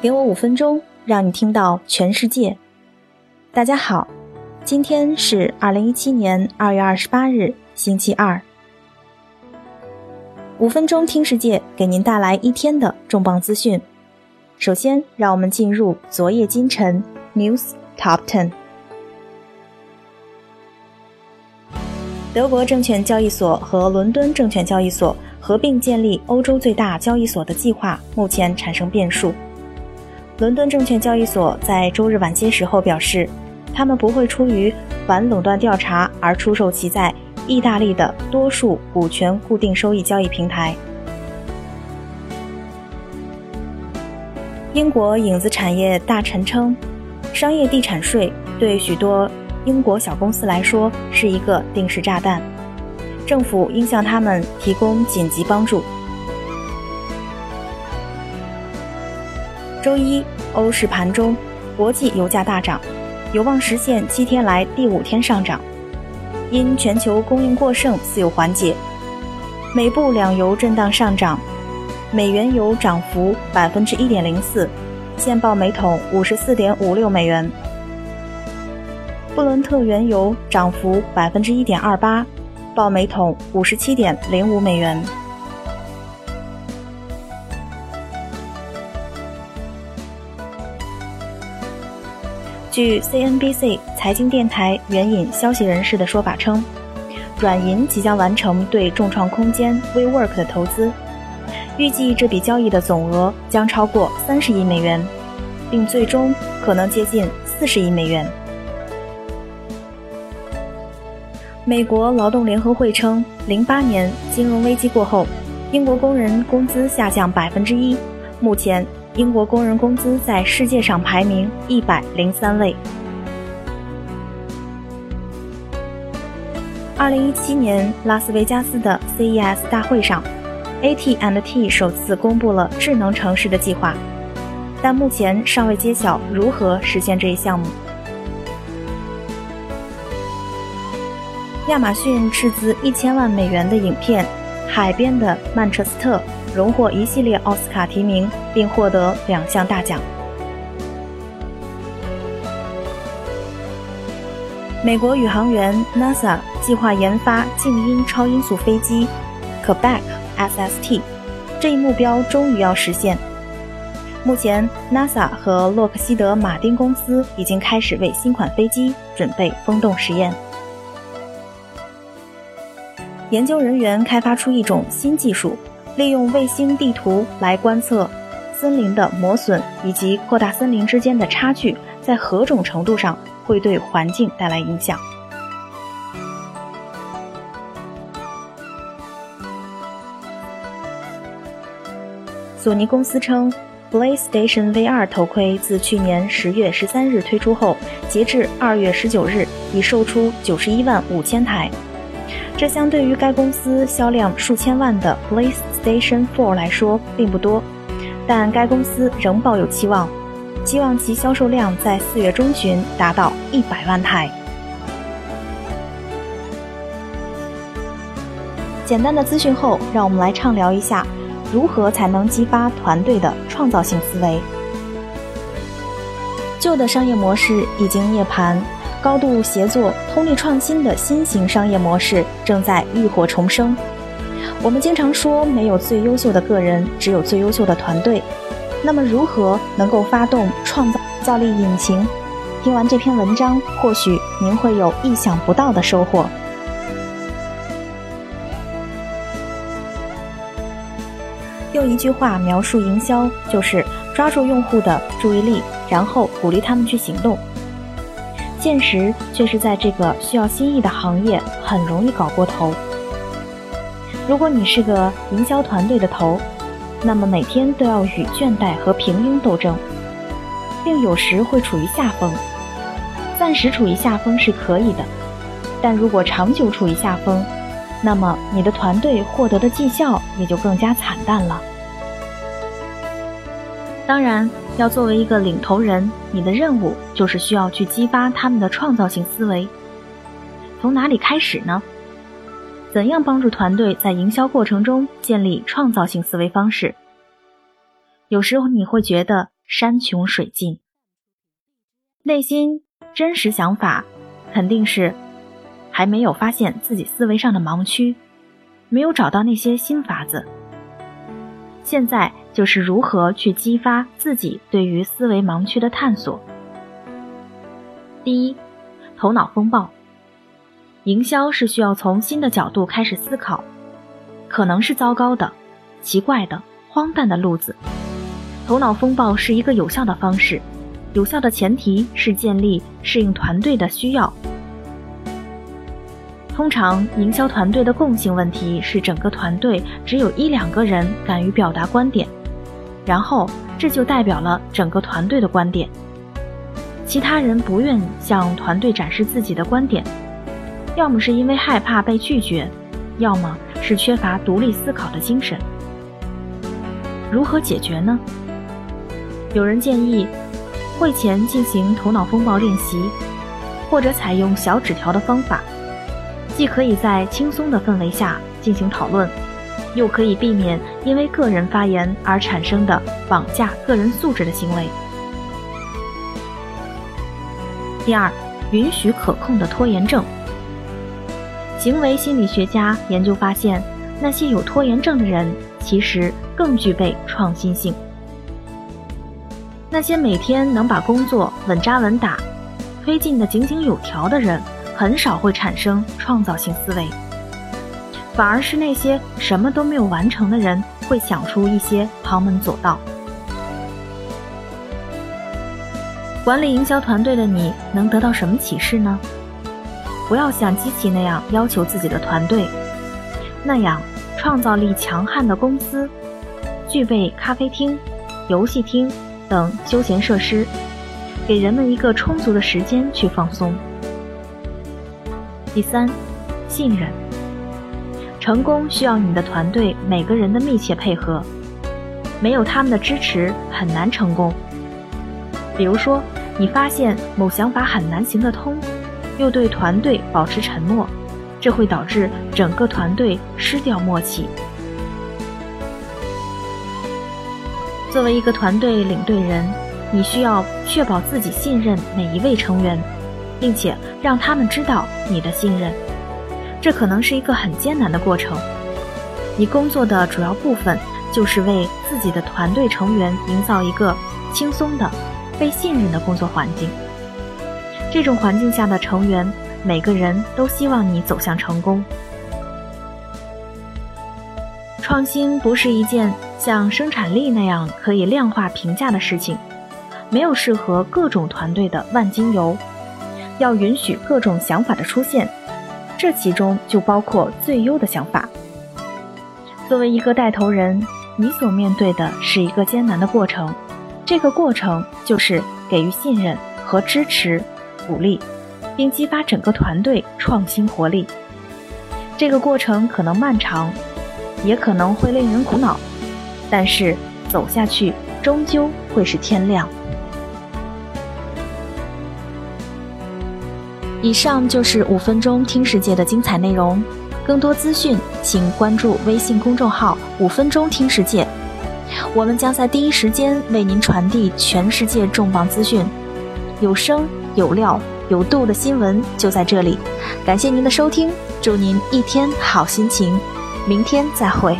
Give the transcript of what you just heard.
给我五分钟，让你听到全世界。大家好，今天是二零一七年二月二十八日，星期二。五分钟听世界，给您带来一天的重磅资讯。首先，让我们进入昨夜今晨 News Top Ten。德国证券交易所和伦敦证券交易所合并建立欧洲最大交易所的计划，目前产生变数。伦敦证券交易所在周日晚些时候表示，他们不会出于反垄断调查而出售其在意大利的多数股权固定收益交易平台。英国影子产业大臣称，商业地产税对许多英国小公司来说是一个定时炸弹，政府应向他们提供紧急帮助。周一，欧市盘中，国际油价大涨，有望实现七天来第五天上涨。因全球供应过剩似有缓解，美布两油震荡上涨，美原油涨幅百分之一点零四，现报每桶五十四点五六美元。布伦特原油涨幅百分之一点二八，报每桶五十七点零五美元。据 CNBC 财经电台援引消息人士的说法称，软银即将完成对众创空间 WeWork 的投资，预计这笔交易的总额将超过三十亿美元，并最终可能接近四十亿美元。美国劳动联合会称，零八年金融危机过后，英国工人工资下降百分之一，目前。英国工人工资在世界上排名一百零三位。二零一七年拉斯维加斯的 CES 大会上，AT&T 首次公布了智能城市的计划，但目前尚未揭晓如何实现这一项目。亚马逊斥资一千万美元的影片《海边的曼彻斯特》。荣获一系列奥斯卡提名，并获得两项大奖。美国宇航员 NASA 计划研发静音超音速飞机 Quebec SST，这一目标终于要实现。目前，NASA 和洛克希德马丁公司已经开始为新款飞机准备风洞实验。研究人员开发出一种新技术。利用卫星地图来观测森林的磨损以及扩大森林之间的差距，在何种程度上会对环境带来影响？索尼公司称，PlayStation VR 头盔自去年十月十三日推出后，截至二月十九日已售出九十一万五千台。这相对于该公司销量数千万的 PlayStation 4来说并不多，但该公司仍抱有期望，希望其销售量在四月中旬达到一百万台。简单的资讯后，让我们来畅聊一下，如何才能激发团队的创造性思维。旧的商业模式已经涅槃。高度协作、通力创新的新型商业模式正在浴火重生。我们经常说，没有最优秀的个人，只有最优秀的团队。那么，如何能够发动创造造力引擎？听完这篇文章，或许您会有意想不到的收获。用一句话描述营销，就是抓住用户的注意力，然后鼓励他们去行动。现实却是在这个需要心意的行业很容易搞过头。如果你是个营销团队的头，那么每天都要与倦怠和平庸斗争，并有时会处于下风。暂时处于下风是可以的，但如果长久处于下风，那么你的团队获得的绩效也就更加惨淡了。当然。要作为一个领头人，你的任务就是需要去激发他们的创造性思维。从哪里开始呢？怎样帮助团队在营销过程中建立创造性思维方式？有时候你会觉得山穷水尽。内心真实想法肯定是还没有发现自己思维上的盲区，没有找到那些新法子。现在就是如何去激发自己对于思维盲区的探索。第一，头脑风暴。营销是需要从新的角度开始思考，可能是糟糕的、奇怪的、荒诞的路子。头脑风暴是一个有效的方式，有效的前提是建立适应团队的需要。通常，营销团队的共性问题是整个团队只有一两个人敢于表达观点，然后这就代表了整个团队的观点。其他人不愿向团队展示自己的观点，要么是因为害怕被拒绝，要么是缺乏独立思考的精神。如何解决呢？有人建议，会前进行头脑风暴练习，或者采用小纸条的方法。既可以在轻松的氛围下进行讨论，又可以避免因为个人发言而产生的绑架个人素质的行为。第二，允许可控的拖延症。行为心理学家研究发现，那些有拖延症的人其实更具备创新性。那些每天能把工作稳扎稳打、推进的井井有条的人。很少会产生创造性思维，反而是那些什么都没有完成的人会想出一些旁门左道。管理营销团队的你能得到什么启示呢？不要像机器那样要求自己的团队，那样创造力强悍的公司具备咖啡厅、游戏厅等休闲设施，给人们一个充足的时间去放松。第三，信任。成功需要你的团队每个人的密切配合，没有他们的支持很难成功。比如说，你发现某想法很难行得通，又对团队保持沉默，这会导致整个团队失掉默契。作为一个团队领队人，你需要确保自己信任每一位成员。并且让他们知道你的信任，这可能是一个很艰难的过程。你工作的主要部分就是为自己的团队成员营造一个轻松的、被信任的工作环境。这种环境下的成员，每个人都希望你走向成功。创新不是一件像生产力那样可以量化评价的事情，没有适合各种团队的万金油。要允许各种想法的出现，这其中就包括最优的想法。作为一个带头人，你所面对的是一个艰难的过程，这个过程就是给予信任和支持、鼓励，并激发整个团队创新活力。这个过程可能漫长，也可能会令人苦恼，但是走下去终究会是天亮。以上就是五分钟听世界的精彩内容，更多资讯请关注微信公众号“五分钟听世界”，我们将在第一时间为您传递全世界重磅资讯，有声有料有度的新闻就在这里。感谢您的收听，祝您一天好心情，明天再会。